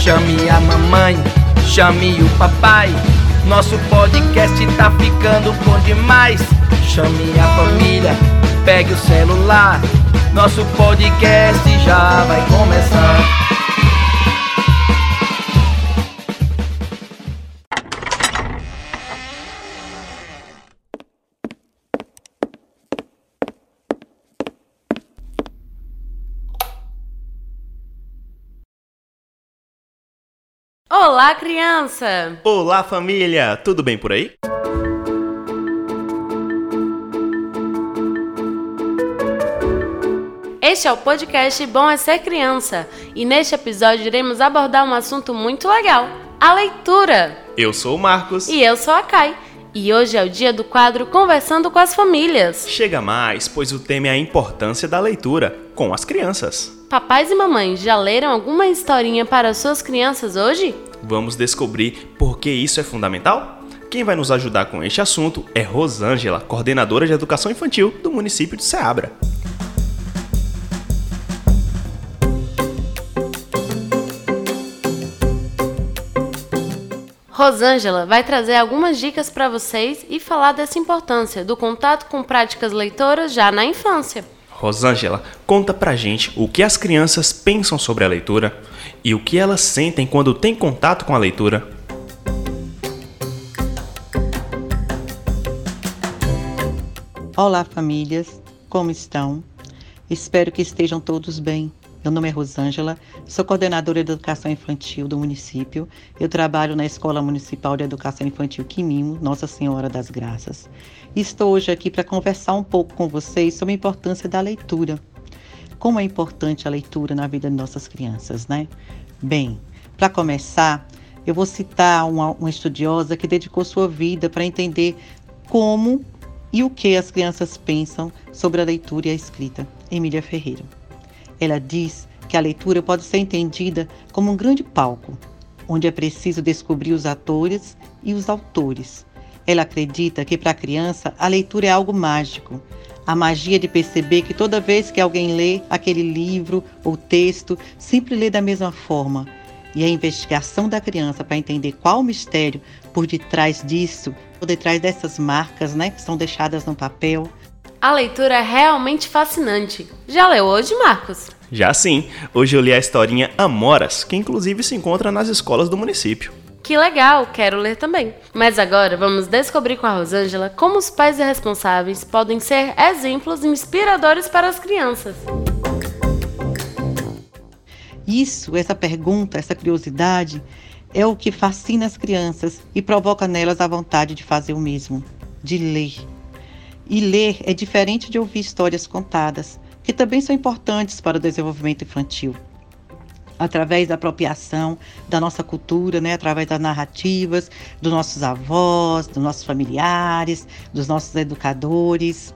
Chame a mamãe, chame o papai. Nosso podcast tá ficando bom demais. Chame a família, pegue o celular. Nosso podcast já vai começar. Olá, criança! Olá, família! Tudo bem por aí? Este é o podcast Bom é Ser Criança e neste episódio iremos abordar um assunto muito legal: a leitura. Eu sou o Marcos. E eu sou a Kai. E hoje é o dia do quadro Conversando com as Famílias. Chega mais, pois o tema é a importância da leitura com as crianças. Papais e mamães já leram alguma historinha para suas crianças hoje? Vamos descobrir por que isso é fundamental? Quem vai nos ajudar com este assunto é Rosângela, coordenadora de educação infantil do município de Ceabra. Rosângela vai trazer algumas dicas para vocês e falar dessa importância do contato com práticas leitoras já na infância. Rosângela, conta pra gente o que as crianças pensam sobre a leitura e o que elas sentem quando têm contato com a leitura. Olá, famílias, como estão? Espero que estejam todos bem. Meu nome é Rosângela, sou coordenadora de educação infantil do município. Eu trabalho na Escola Municipal de Educação Infantil Quimimo, Nossa Senhora das Graças. Estou hoje aqui para conversar um pouco com vocês sobre a importância da leitura. Como é importante a leitura na vida de nossas crianças, né? Bem, para começar, eu vou citar uma, uma estudiosa que dedicou sua vida para entender como e o que as crianças pensam sobre a leitura e a escrita, Emília Ferreira. Ela diz que a leitura pode ser entendida como um grande palco, onde é preciso descobrir os atores e os autores. Ela acredita que para a criança a leitura é algo mágico, a magia de perceber que toda vez que alguém lê aquele livro ou texto, sempre lê da mesma forma. E a investigação da criança para entender qual o mistério por detrás disso, por detrás dessas marcas né, que são deixadas no papel, a leitura é realmente fascinante. Já leu hoje, Marcos? Já sim. Hoje eu li a historinha Amoras, que inclusive se encontra nas escolas do município. Que legal, quero ler também. Mas agora vamos descobrir com a Rosângela como os pais responsáveis podem ser exemplos inspiradores para as crianças. Isso, essa pergunta, essa curiosidade, é o que fascina as crianças e provoca nelas a vontade de fazer o mesmo, de ler. E ler é diferente de ouvir histórias contadas, que também são importantes para o desenvolvimento infantil. Através da apropriação da nossa cultura, né? através das narrativas dos nossos avós, dos nossos familiares, dos nossos educadores.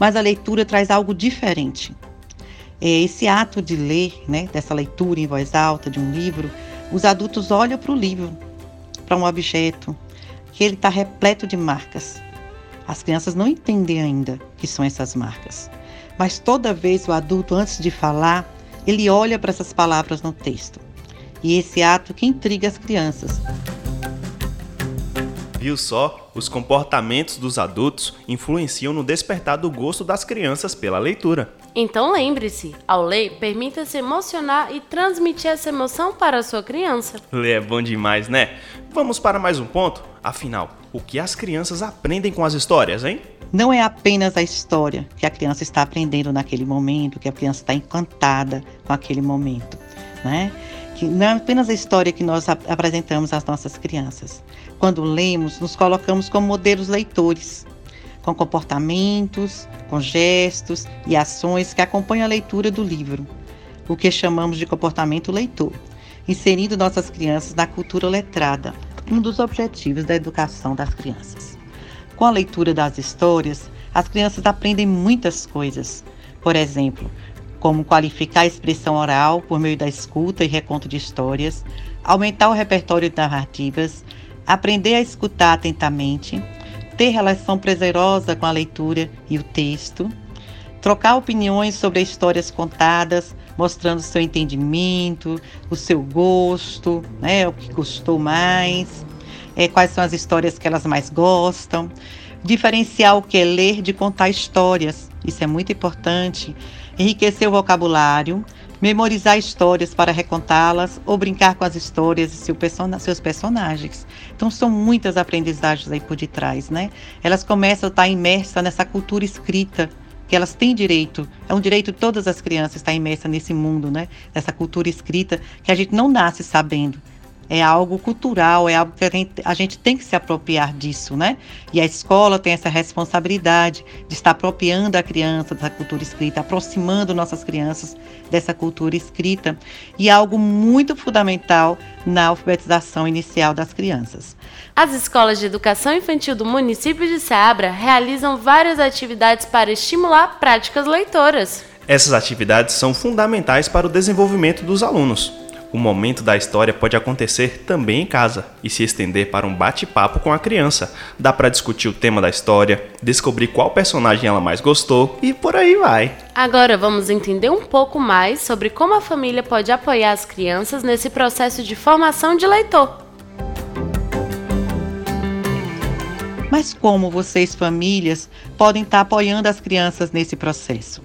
Mas a leitura traz algo diferente. É esse ato de ler, né? dessa leitura em voz alta de um livro, os adultos olham para o livro, para um objeto, que ele está repleto de marcas as crianças não entendem ainda que são essas marcas. Mas toda vez o adulto, antes de falar, ele olha para essas palavras no texto. E esse ato que intriga as crianças. Viu só? Os comportamentos dos adultos influenciam no despertar do gosto das crianças pela leitura. Então lembre-se, ao ler, permita-se emocionar e transmitir essa emoção para a sua criança. Ler é bom demais, né? Vamos para mais um ponto? Afinal, o que as crianças aprendem com as histórias, hein? Não é apenas a história que a criança está aprendendo naquele momento, que a criança está encantada com aquele momento, né? Que não é apenas a história que nós ap apresentamos às nossas crianças. Quando lemos, nos colocamos como modelos leitores, com comportamentos, com gestos e ações que acompanham a leitura do livro, o que chamamos de comportamento leitor, inserindo nossas crianças na cultura letrada, um dos objetivos da educação das crianças. Com a leitura das histórias, as crianças aprendem muitas coisas. Por exemplo, como qualificar a expressão oral por meio da escuta e reconto de histórias, aumentar o repertório de narrativas, aprender a escutar atentamente, ter relação prazerosa com a leitura e o texto, trocar opiniões sobre histórias contadas, mostrando seu entendimento, o seu gosto, né, o que gostou mais, é, quais são as histórias que elas mais gostam. Diferenciar o que é ler de contar histórias, isso é muito importante. Enriquecer o vocabulário, memorizar histórias para recontá-las ou brincar com as histórias e seu seus personagens. Então são muitas aprendizagens aí por detrás, né? Elas começam a estar imersas nessa cultura escrita que elas têm direito, é um direito de todas as crianças estar imersa nesse mundo, né? Nessa cultura escrita que a gente não nasce sabendo é algo cultural, é algo que a gente, a gente, tem que se apropriar disso, né? E a escola tem essa responsabilidade de estar apropriando a criança dessa cultura escrita, aproximando nossas crianças dessa cultura escrita, e é algo muito fundamental na alfabetização inicial das crianças. As escolas de educação infantil do município de Seabra realizam várias atividades para estimular práticas leitoras. Essas atividades são fundamentais para o desenvolvimento dos alunos. O momento da história pode acontecer também em casa e se estender para um bate-papo com a criança. Dá para discutir o tema da história, descobrir qual personagem ela mais gostou e por aí vai. Agora vamos entender um pouco mais sobre como a família pode apoiar as crianças nesse processo de formação de leitor. Mas como vocês, famílias, podem estar apoiando as crianças nesse processo?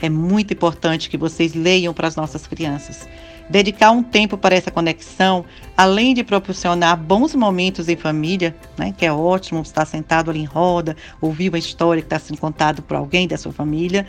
É muito importante que vocês leiam para as nossas crianças. Dedicar um tempo para essa conexão, além de proporcionar bons momentos em família, né, que é ótimo estar sentado ali em roda, ouvir uma história que está sendo contada por alguém da sua família,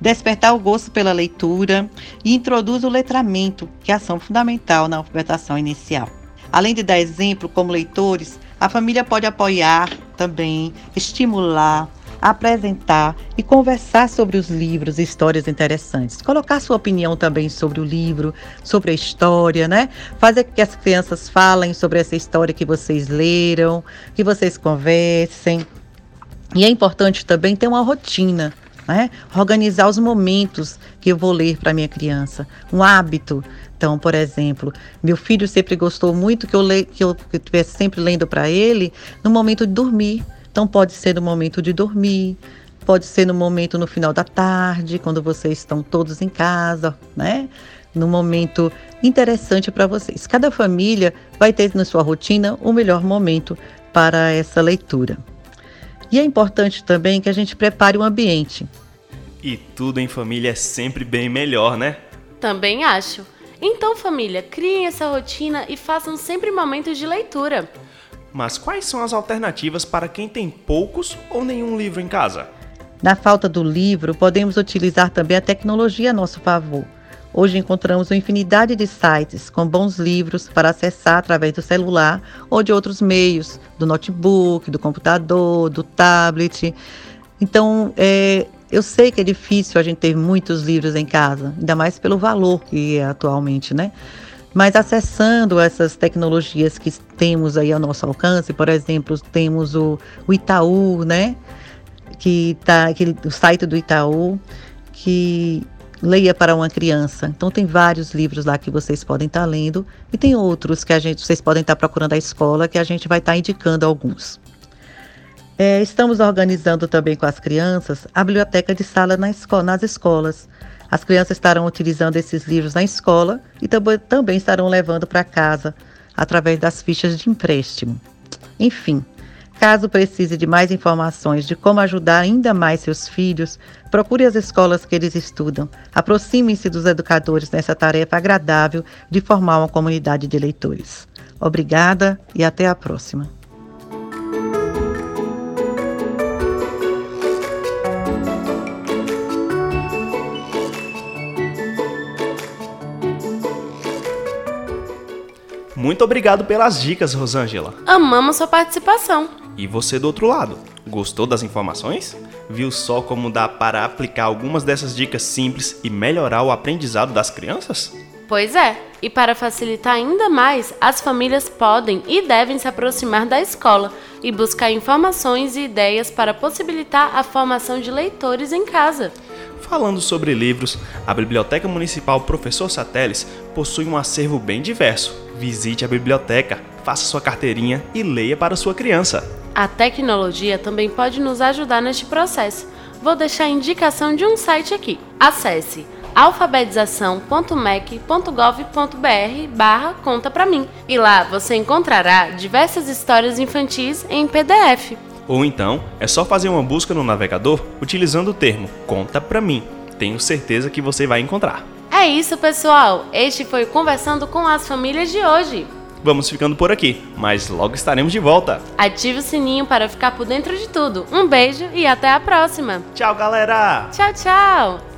despertar o gosto pela leitura e introduz o letramento, que é ação fundamental na alfabetização inicial. Além de dar exemplo como leitores, a família pode apoiar também, estimular, apresentar e conversar sobre os livros e histórias interessantes. Colocar sua opinião também sobre o livro, sobre a história, né? Fazer que as crianças falem sobre essa história que vocês leram, que vocês conversem. E é importante também ter uma rotina, né? Organizar os momentos que eu vou ler para minha criança, um hábito. Então, por exemplo, meu filho sempre gostou muito que eu le que eu estivesse sempre lendo para ele no momento de dormir. Então pode ser no momento de dormir, pode ser no momento no final da tarde, quando vocês estão todos em casa, né? No momento interessante para vocês. Cada família vai ter na sua rotina o melhor momento para essa leitura. E é importante também que a gente prepare o ambiente. E tudo em família é sempre bem melhor, né? Também acho. Então, família, criem essa rotina e façam sempre momentos de leitura. Mas quais são as alternativas para quem tem poucos ou nenhum livro em casa? Na falta do livro, podemos utilizar também a tecnologia a nosso favor. Hoje encontramos uma infinidade de sites com bons livros para acessar através do celular ou de outros meios, do notebook, do computador, do tablet. Então, é, eu sei que é difícil a gente ter muitos livros em casa, ainda mais pelo valor que é atualmente, né? Mas acessando essas tecnologias que temos aí ao nosso alcance, por exemplo, temos o, o Itaú, né? Que tá aquele, o site do Itaú, que leia para uma criança. Então tem vários livros lá que vocês podem estar tá lendo e tem outros que a gente vocês podem estar tá procurando a escola que a gente vai estar tá indicando alguns. É, estamos organizando também com as crianças a biblioteca de sala na escola, nas escolas. As crianças estarão utilizando esses livros na escola e também estarão levando para casa através das fichas de empréstimo. Enfim, caso precise de mais informações de como ajudar ainda mais seus filhos, procure as escolas que eles estudam. Aproximem-se dos educadores nessa tarefa agradável de formar uma comunidade de leitores. Obrigada e até a próxima. Muito obrigado pelas dicas, Rosângela. Amamos sua participação. E você do outro lado, gostou das informações? Viu só como dá para aplicar algumas dessas dicas simples e melhorar o aprendizado das crianças? Pois é, e para facilitar ainda mais, as famílias podem e devem se aproximar da escola e buscar informações e ideias para possibilitar a formação de leitores em casa. Falando sobre livros, a Biblioteca Municipal Professor Sateles possui um acervo bem diverso. Visite a biblioteca, faça sua carteirinha e leia para sua criança. A tecnologia também pode nos ajudar neste processo. Vou deixar a indicação de um site aqui. Acesse alfabetização.mec.gov.br barra conta pra mim. E lá você encontrará diversas histórias infantis em PDF. Ou então, é só fazer uma busca no navegador utilizando o termo conta pra mim. Tenho certeza que você vai encontrar. É isso, pessoal. Este foi o Conversando com as Famílias de hoje. Vamos ficando por aqui, mas logo estaremos de volta. Ative o sininho para ficar por dentro de tudo. Um beijo e até a próxima. Tchau, galera! Tchau, tchau!